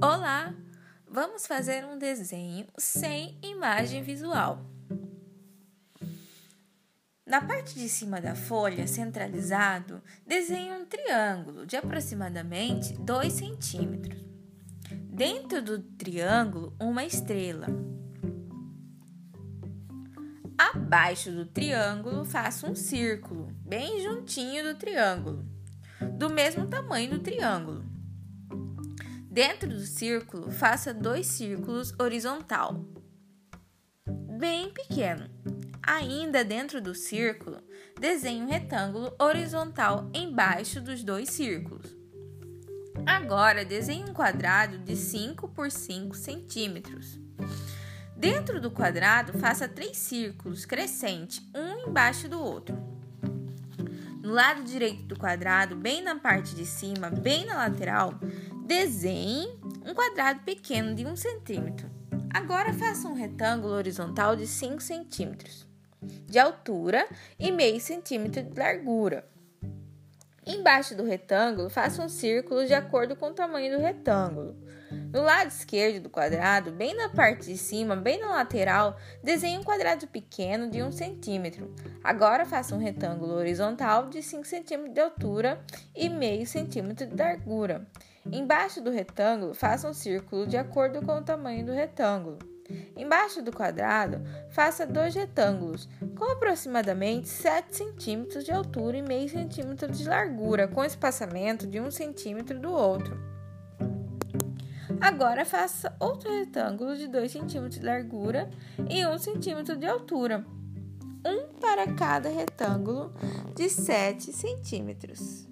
Olá! Vamos fazer um desenho sem imagem visual. Na parte de cima da folha, centralizado, desenhe um triângulo de aproximadamente 2 centímetros. Dentro do triângulo, uma estrela. Abaixo do triângulo, faça um círculo, bem juntinho do triângulo, do mesmo tamanho do triângulo. Dentro do círculo, faça dois círculos horizontal, bem pequeno. Ainda dentro do círculo, desenhe um retângulo horizontal embaixo dos dois círculos. Agora, desenhe um quadrado de 5 por 5 centímetros. Dentro do quadrado, faça três círculos crescentes, um embaixo do outro. No lado direito do quadrado, bem na parte de cima, bem na lateral, desenhe um quadrado pequeno de 1 centímetro. Agora faça um retângulo horizontal de 5 centímetros de altura e meio centímetro de largura. Embaixo do retângulo, faça um círculo de acordo com o tamanho do retângulo. No lado esquerdo do quadrado, bem na parte de cima, bem na lateral, desenhe um quadrado pequeno de 1 centímetro. Agora faça um retângulo horizontal de 5 centímetros de altura e meio centímetro de largura. Embaixo do retângulo, faça um círculo de acordo com o tamanho do retângulo. Embaixo do quadrado, faça dois retângulos com aproximadamente 7 centímetros de altura e meio centímetro de largura, com espaçamento de 1 centímetro do outro. Agora faça outro retângulo de 2 centímetros de largura e 1 centímetro de altura, um para cada retângulo de 7 centímetros.